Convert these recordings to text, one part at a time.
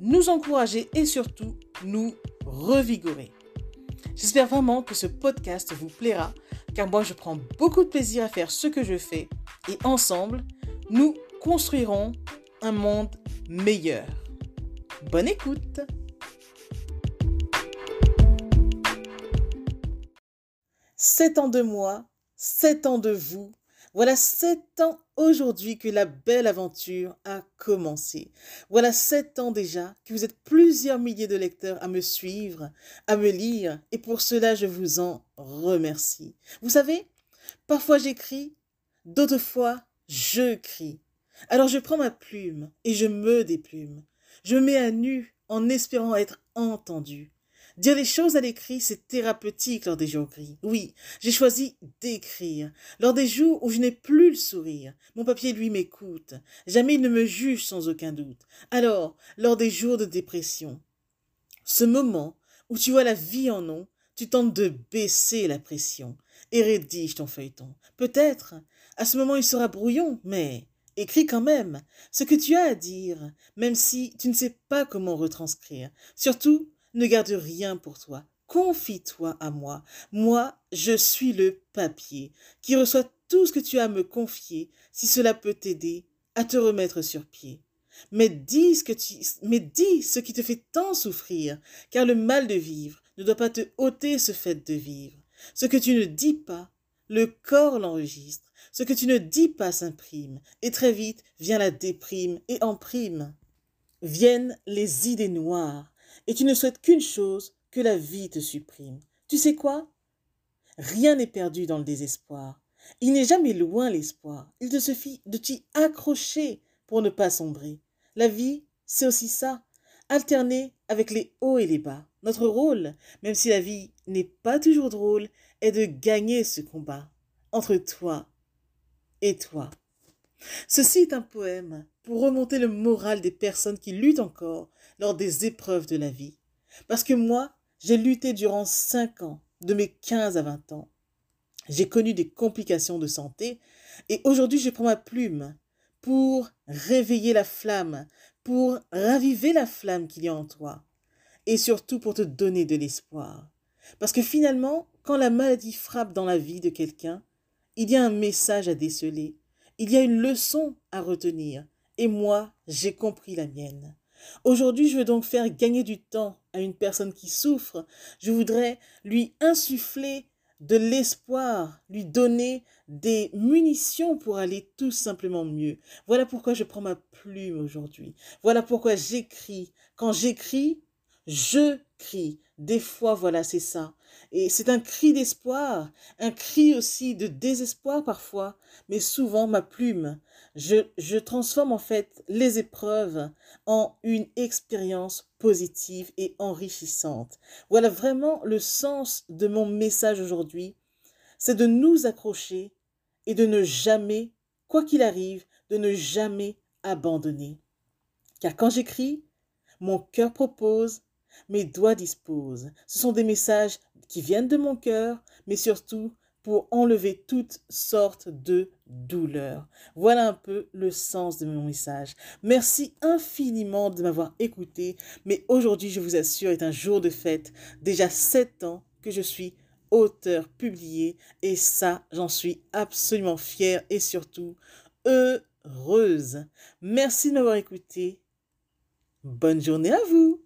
nous encourager et surtout nous revigorer. J'espère vraiment que ce podcast vous plaira car moi je prends beaucoup de plaisir à faire ce que je fais et ensemble nous construirons un monde meilleur. Bonne écoute Sept ans de moi, sept ans de vous, voilà sept ans aujourd'hui que la belle aventure a commencé. Voilà sept ans déjà que vous êtes plusieurs milliers de lecteurs à me suivre, à me lire, et pour cela je vous en remercie. Vous savez, parfois j'écris, d'autres fois je crie. Alors je prends ma plume et je me déplume. Je me mets à nu en espérant être entendu. Dire les choses à l'écrit, c'est thérapeutique lors des jours gris. Oui, j'ai choisi d'écrire. Lors des jours où je n'ai plus le sourire, mon papier, lui, m'écoute. Jamais il ne me juge sans aucun doute. Alors, lors des jours de dépression, ce moment où tu vois la vie en nom, tu tentes de baisser la pression et rédige ton feuilleton. Peut-être, à ce moment, il sera brouillon, mais écris quand même ce que tu as à dire, même si tu ne sais pas comment retranscrire. Surtout, ne garde rien pour toi. Confie-toi à moi. Moi, je suis le papier qui reçoit tout ce que tu as à me confier si cela peut t'aider à te remettre sur pied. Mais dis, ce que tu, dis ce qui te fait tant souffrir, car le mal de vivre ne doit pas te ôter ce fait de vivre. Ce que tu ne dis pas, le corps l'enregistre. Ce que tu ne dis pas s'imprime, et très vite vient la déprime, et en prime viennent les idées noires, et tu ne souhaites qu'une chose, que la vie te supprime. Tu sais quoi? Rien n'est perdu dans le désespoir. Il n'est jamais loin l'espoir. Il te suffit de t'y accrocher pour ne pas sombrer. La vie, c'est aussi ça. Alterner avec les hauts et les bas. Notre rôle, même si la vie n'est pas toujours drôle, est de gagner ce combat entre toi et toi. Ceci est un poème pour remonter le moral des personnes qui luttent encore lors des épreuves de la vie. Parce que moi, j'ai lutté durant cinq ans, de mes 15 à 20 ans. J'ai connu des complications de santé et aujourd'hui je prends ma plume pour réveiller la flamme, pour raviver la flamme qu'il y a en toi et surtout pour te donner de l'espoir. Parce que finalement, quand la maladie frappe dans la vie de quelqu'un, il y a un message à déceler, il y a une leçon à retenir, et moi, j'ai compris la mienne. Aujourd'hui, je veux donc faire gagner du temps à une personne qui souffre. Je voudrais lui insuffler de l'espoir, lui donner des munitions pour aller tout simplement mieux. Voilà pourquoi je prends ma plume aujourd'hui. Voilà pourquoi j'écris. Quand j'écris, je crie. Des fois, voilà, c'est ça. Et c'est un cri d'espoir, un cri aussi de désespoir parfois, mais souvent ma plume. Je, je transforme en fait les épreuves en une expérience positive et enrichissante. Voilà vraiment le sens de mon message aujourd'hui. C'est de nous accrocher et de ne jamais, quoi qu'il arrive, de ne jamais abandonner. Car quand j'écris, mon cœur propose, mes doigts disposent. Ce sont des messages qui viennent de mon cœur, mais surtout pour enlever toutes sortes de douleurs. Voilà un peu le sens de mon message. Merci infiniment de m'avoir écouté, mais aujourd'hui, je vous assure, est un jour de fête. Déjà sept ans que je suis auteur publié, et ça, j'en suis absolument fière et surtout heureuse. Merci de m'avoir écouté. Bonne journée à vous.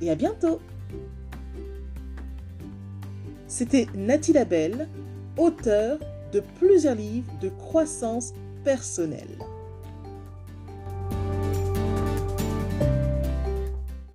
et à bientôt. C'était Nathalie Labelle, auteure de plusieurs livres de croissance personnelle.